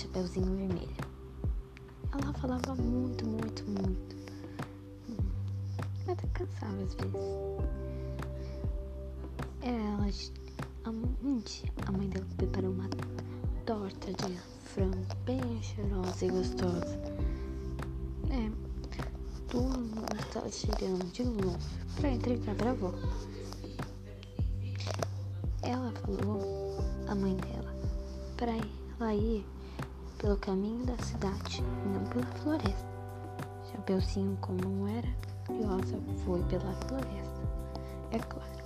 Chapeuzinho Vermelho. Ela falava muito, muito, muito. Até cansava às vezes. Ela, um dia, a mãe dela preparou uma torta de frango bem cheirosa e gostosa. É, todo mundo estava chegando de longe para entregar pra avó. Ela falou, a mãe dela, para ela ir pelo caminho da cidade, não pela floresta. Chapeuzinho, como não era curiosa, foi pela floresta. É claro.